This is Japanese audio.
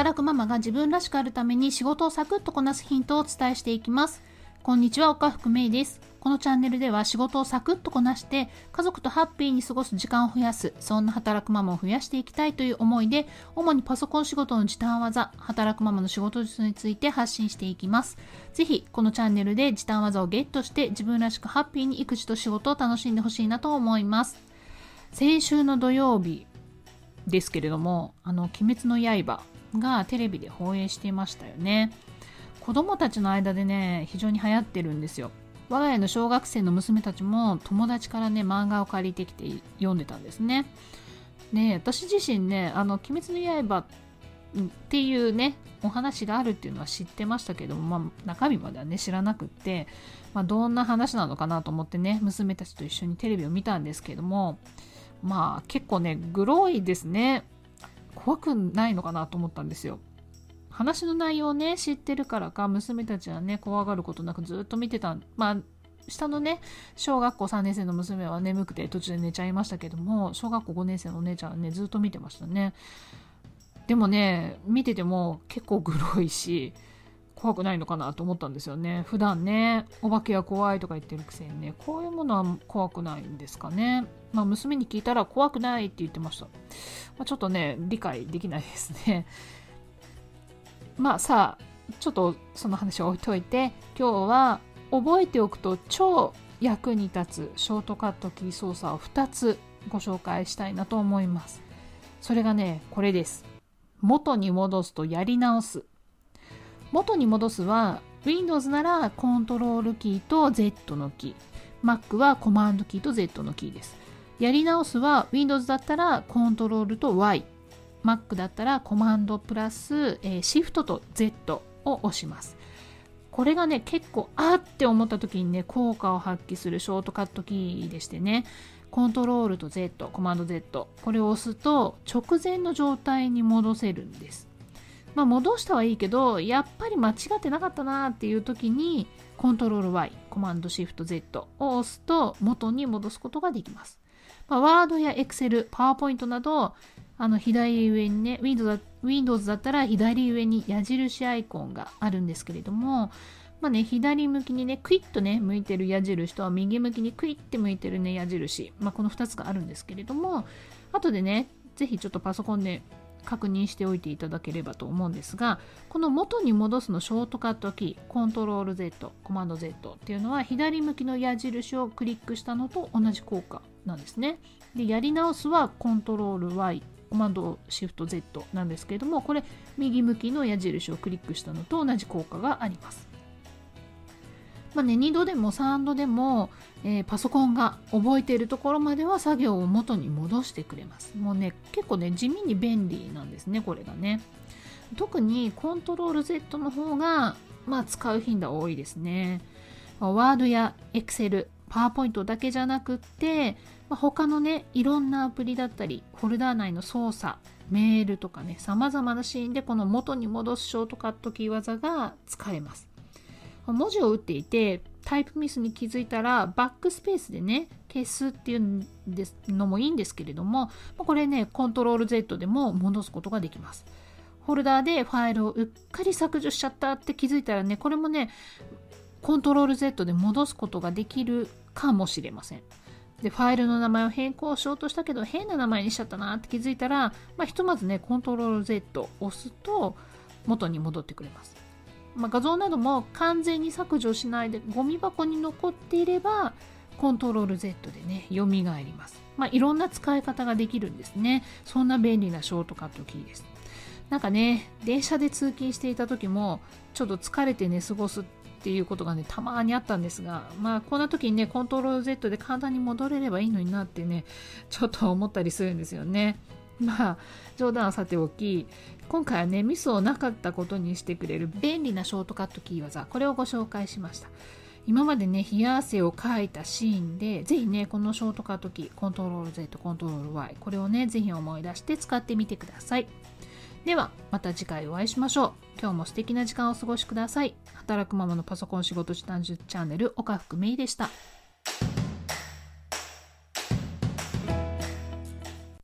働くママが自分らしくあるために仕事をサクッとこなすヒントをお伝えしていきます。こんにちは岡福芽衣です。このチャンネルでは仕事をサクッとこなして家族とハッピーに過ごす時間を増やすそんな働くママを増やしていきたいという思いで主にパソコン仕事の時短技働くママの仕事術について発信していきます。ぜひこのチャンネルで時短技をゲットして自分らしくハッピーに育児と仕事を楽しんでほしいなと思います。先週の土曜日ですけれどもあの「鬼滅の刃」がテレビで放映していましたよね。子供たちの間でね非常に流行ってるんですよ。我が家の小学生の娘たちも友達からね漫画を借りてきて読んでたんですね。で私自身ね「あの鬼滅の刃」っていうねお話があるっていうのは知ってましたけども、まあ、中身まではね知らなくって、まあ、どんな話なのかなと思ってね娘たちと一緒にテレビを見たんですけどもまあ結構ねグロいですね。怖くないのかなと思ったんですよ。話の内容をね知ってるからか娘たちはね怖がることなくずっと見てた。まあ下のね小学校3年生の娘は眠くて途中で寝ちゃいましたけども小学校5年生のお姉ちゃんはねずっと見てましたね。でもね見てても結構グロいし怖くないのかなと思ったんですよね。普段ねお化けは怖いとか言ってるくせにねこういうものは怖くないんですかね。まあ娘に聞いたら怖くないって言ってました、まあ、ちょっとね理解できないですね。まあさあちょっとその話を置いといて今日は覚えておくと超役に立つショートカットキー操作を2つご紹介したいなと思います。それがねこれです。元に戻すとやり直す。元に戻すは Windows ならコントロールキーと Z のキー。Mac はコマンドキーと Z のキーです。やり直すは Windows だったらコントロールと Y Mac だったらコマンドプラス、えー、Shift と Z を押します。これがね結構あって思った時にね効果を発揮するショートカットキーでしてね。コントロールと Z コマンド Z これを押すと直前の状態に戻せるんです。まあ、戻したはいいけどやっぱり間違ってなかったなっていう時にコントロール Y コマンドシフト Z を押すと元に戻すことができます、まあ、ワードや Excel、PowerPoint などあの左上にね Windows だ Windows だったら左上に矢印アイコンがあるんですけれどもまあね、左向きにね、クイッとね、向いてる矢印と右向きにクイッて向いてるね、矢印。まあ、この2つがあるんですけれども、後でね、ぜひちょっとパソコンで確認しておいていただければと思うんですがこの元に戻すのショートカットキーコントロール Z コマンド Z っていうのは左向きの矢印をクリックしたのと同じ効果なんですね。でやり直すはコントロール Y コマンドシフト Z なんですけれどもこれ右向きの矢印をクリックしたのと同じ効果があります。まあね、2度でも3度でも、えー、パソコンが覚えているところまでは作業を元に戻してくれます。もうね、結構ね、地味に便利なんですね、これがね。特にコントロール Z の方が、まあ、使う頻度は多いですね。ワードや Excel、PowerPoint だけじゃなくって、まあ、他のね、いろんなアプリだったり、フォルダー内の操作、メールとかね、様々なシーンでこの元に戻すショートカットキー技が使えます。文字を打っていてタイプミスに気づいたらバックスペースでね消すっていうのもいいんですけれどもこれねコントロール Z でも戻すことができます。フォルダーでファイルをうっかり削除しちゃったって気づいたらねこれもねコントロール Z で戻すことができるかもしれません。でファイルの名前を変更しようとしたけど変な名前にしちゃったなって気づいたら、まあ、ひとまずねコントロール Z を押すと元に戻ってくれます。まあ、画像なども完全に削除しないでゴミ箱に残っていればコントロール Z でね蘇ります、まあ、いろんな使い方ができるんですね。そんな便利なショートカットキーです。なんかね電車で通勤していた時もちょっと疲れて寝過ごすっていうことがねたまにあったんですがまあこんな時にねコントロール Z で簡単に戻れればいいのになってねちょっと思ったりするんですよね。まあ冗談はさておき今回はねミスをなかったことにしてくれる便利なショートカットキー技これをご紹介しました。今までね冷や汗をかいたシーンでぜひねこのショートカットキーコントロール Z コントロール Y これをねぜひ思い出して使ってみてください。ではまた次回お会いしましょう。今日も素敵な時間をお過ごしください。働くママのパソコン仕事時短術チャンネル岡福芽衣でした。